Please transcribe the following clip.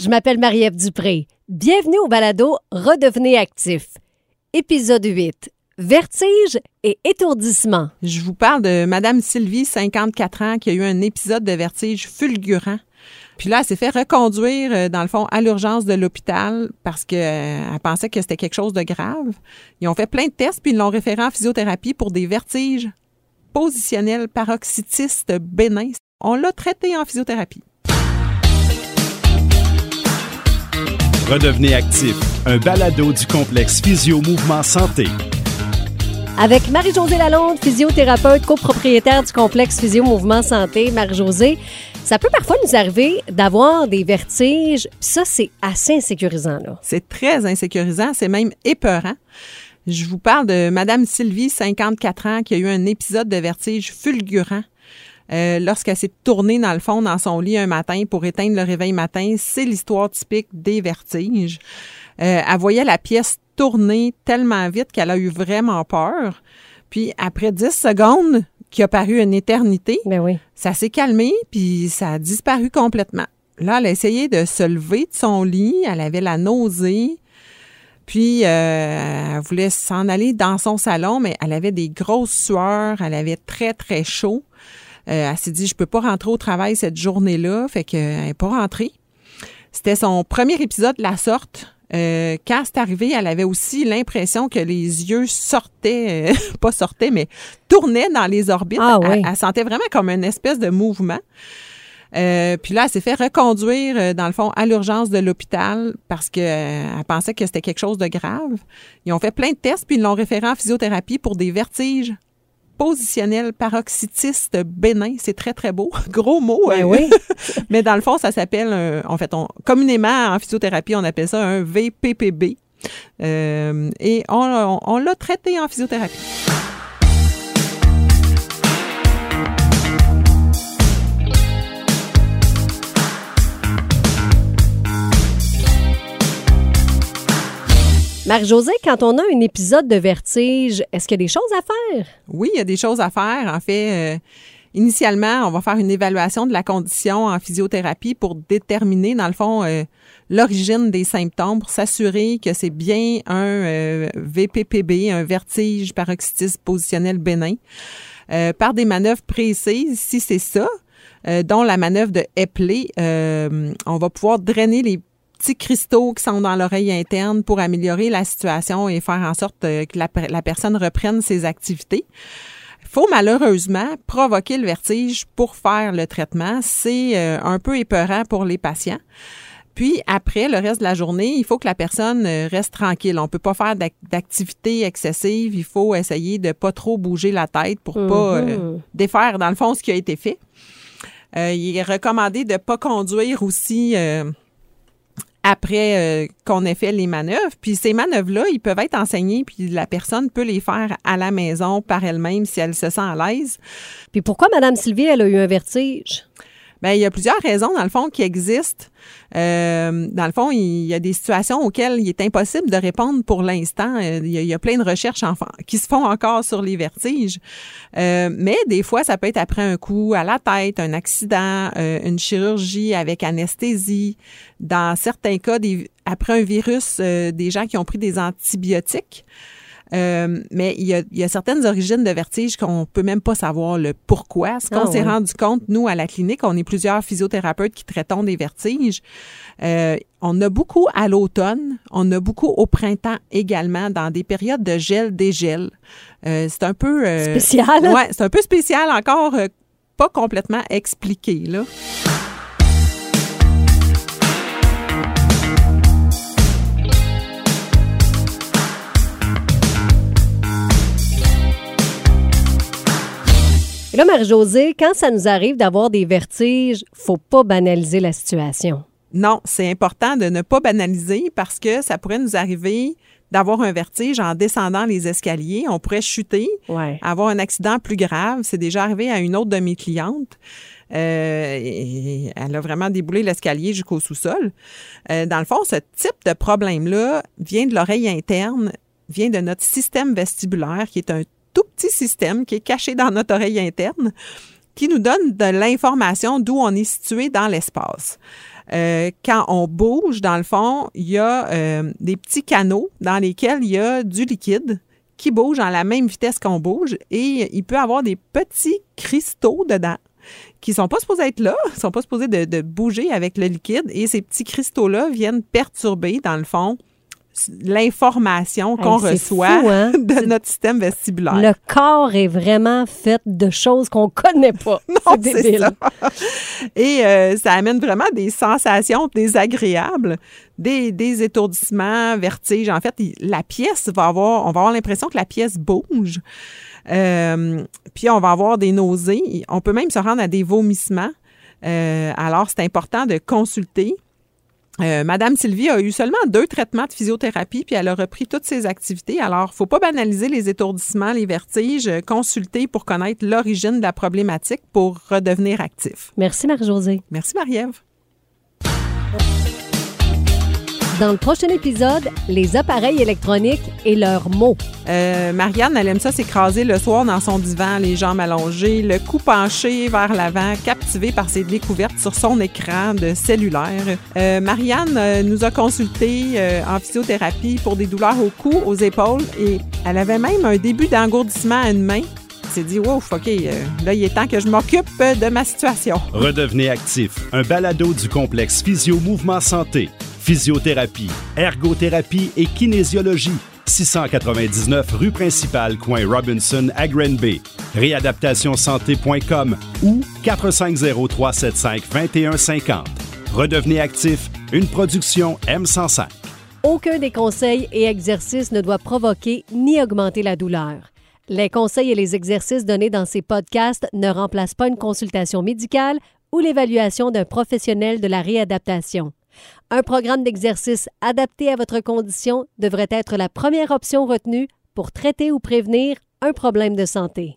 je m'appelle Marie-Ève Dupré. Bienvenue au balado Redevenez actif. Épisode 8. Vertige et étourdissement. Je vous parle de Madame Sylvie, 54 ans, qui a eu un épisode de vertige fulgurant. Puis là, elle s'est fait reconduire, euh, dans le fond, à l'urgence de l'hôpital parce qu'elle pensait que c'était quelque chose de grave. Ils ont fait plein de tests, puis ils l'ont référé en physiothérapie pour des vertiges positionnels paroxytistes bénins. On l'a traité en physiothérapie. Redevenez actif, un balado du complexe Physio Mouvement Santé. Avec Marie-Josée Lalonde, physiothérapeute, copropriétaire du complexe Physio Mouvement Santé. Marie-Josée, ça peut parfois nous arriver d'avoir des vertiges. Ça, c'est assez insécurisant. Là. C'est très insécurisant, c'est même épeurant. Je vous parle de Madame Sylvie, 54 ans, qui a eu un épisode de vertige fulgurant euh, lorsqu'elle s'est tournée dans le fond dans son lit un matin pour éteindre le réveil matin. C'est l'histoire typique des vertiges. Euh, elle voyait la pièce tourner tellement vite qu'elle a eu vraiment peur. Puis après 10 secondes, qui a paru une éternité, ben oui. ça s'est calmé, puis ça a disparu complètement. Là, elle a essayé de se lever de son lit, elle avait la nausée, puis euh, elle voulait s'en aller dans son salon, mais elle avait des grosses sueurs, elle avait très, très chaud. Euh, elle s'est dit, je peux pas rentrer au travail cette journée-là, fait qu'elle n'est pas rentrée. C'était son premier épisode de la sorte. Euh, quand c'est arrivé, elle avait aussi l'impression que les yeux sortaient, euh, pas sortaient, mais tournaient dans les orbites. Ah oui. elle, elle sentait vraiment comme une espèce de mouvement. Euh, puis là, elle s'est fait reconduire, euh, dans le fond, à l'urgence de l'hôpital parce qu'elle elle pensait que c'était quelque chose de grave. Ils ont fait plein de tests, puis ils l'ont référé en physiothérapie pour des vertiges positionnels paroxytistes bénins. C'est très, très beau. Gros mot. Ben hein. oui. Mais dans le fond, ça s'appelle, en fait, on, communément en physiothérapie, on appelle ça un VPPB. Euh, et on, on- on l'a traité en physiothérapie. Marie-Josée, quand on a un épisode de vertige, est-ce qu'il y a des choses à faire? Oui, il y a des choses à faire. En fait, euh, initialement, on va faire une évaluation de la condition en physiothérapie pour déterminer, dans le fond, euh, l'origine des symptômes, pour s'assurer que c'est bien un euh, VPPB, un vertige paroxytisme positionnel bénin, euh, par des manœuvres précises, si c'est ça, euh, dont la manœuvre de Epley, on va pouvoir drainer les petits cristaux qui sont dans l'oreille interne pour améliorer la situation et faire en sorte euh, que la, per- la personne reprenne ses activités. Il faut malheureusement provoquer le vertige pour faire le traitement. C'est euh, un peu épeurant pour les patients. Puis après, le reste de la journée, il faut que la personne euh, reste tranquille. On peut pas faire d'ac- d'activité excessive. Il faut essayer de pas trop bouger la tête pour pas euh, Mhm. défaire, dans le fond, ce qui a été fait. Euh, il est recommandé de pas conduire aussi après euh, qu'on ait fait les manœuvres. Puis ces manœuvres-là, ils peuvent être enseignées, puis la personne peut les faire à la maison par elle-même si elle se sent à l'aise. Puis pourquoi Madame Sylvie, elle a eu un vertige? Bien, il y a plusieurs raisons, dans le fond, qui existent. Euh, dans le fond, il y a des situations auxquelles il est impossible de répondre pour l'instant. Euh, Il y, a, plein de recherches qui se font encore sur les vertiges. Euh, mais des fois, ça peut être après un coup à la tête, un accident, euh, une chirurgie avec anesthésie. Dans certains cas, après un virus, euh, des gens qui ont pris des antibiotiques. Euh, mais il y, a, il y a certaines origines de vertige qu'on peut même pas savoir le pourquoi. Ce qu'on Ah s'est rendu compte, nous, à la clinique, on est plusieurs physiothérapeutes qui traitons des vertiges. Euh, on a beaucoup à l'automne, on a beaucoup au printemps également, dans des périodes de gel-dégel. Euh, c'est un peu... euh, Spécial. Ouais, c'est un peu spécial encore, euh, pas complètement expliqué, là. Là, Marie-Josée, quand ça nous arrive d'avoir des vertiges, faut pas banaliser la situation. Non, c'est important de ne pas banaliser parce que ça pourrait nous arriver d'avoir un vertige en descendant les escaliers. On pourrait chuter, Ouais. avoir un accident plus grave. C'est déjà arrivé à une autre de mes clientes. Euh, et elle a vraiment déboulé l'escalier jusqu'au sous-sol. Euh, dans le fond, ce type de problème-là vient de l'oreille interne, vient de notre système vestibulaire, qui est un tout petit système qui est caché dans notre oreille interne, qui nous donne de l'information d'où on est situé dans l'espace. Euh, quand on bouge, dans le fond, il y a euh, des petits canaux dans lesquels il y a du liquide qui bouge à la même vitesse qu'on bouge et il peut avoir des petits cristaux dedans qui sont pas supposés être là, sont pas supposés de, bouger avec le liquide et ces petits cristaux-là viennent perturber, dans le fond, l'information qu'on Hey, reçoit fou, hein? de notre système vestibulaire. Le corps est vraiment fait de choses qu'on connaît pas. Non, c'est ça. Et euh, ça amène vraiment des sensations désagréables, des, des étourdissements, vertiges. En fait, la pièce va avoir, on va avoir l'impression que la pièce bouge. Euh, puis on va avoir des nausées. On peut même se rendre à des vomissements. Euh, alors, c'est important de consulter. Euh, Madame Sylvie a eu seulement deux traitements de physiothérapie, puis elle a repris toutes ses activités. Alors, faut pas banaliser les étourdissements, les vertiges. Consulter pour connaître l'origine de la problématique pour redevenir actif. Merci, Marie-Josée. Merci, Marie-Ève. Dans le prochain épisode, les appareils électroniques et leurs mots. Euh, Marianne, elle aime ça s'écraser le soir dans son divan, les jambes allongées, le cou penché vers l'avant, captivée par ses découvertes sur son écran de cellulaire. Euh, Marianne euh, nous a consulté euh, en physiothérapie pour des douleurs au cou, aux épaules et elle avait même un début d'engourdissement à une main. Elle s'est dit, wow, OK, euh, là, il est temps que je m'occupe de ma situation. Redevenez actif. Un balado du complexe Physio Mouvement Santé. Physiothérapie, ergothérapie et kinésiologie. 699 rue principale, coin Robinson à Granby. Réadaptationsanté.com ou 450-375-2150. Redevenez actif, une production M105. Aucun des conseils et exercices ne doit provoquer ni augmenter la douleur. Les conseils et les exercices donnés dans ces podcasts ne remplacent pas une consultation médicale ou l'évaluation d'un professionnel de la réadaptation. Un programme d'exercice adapté à votre condition devrait être la première option retenue pour traiter ou prévenir un problème de santé.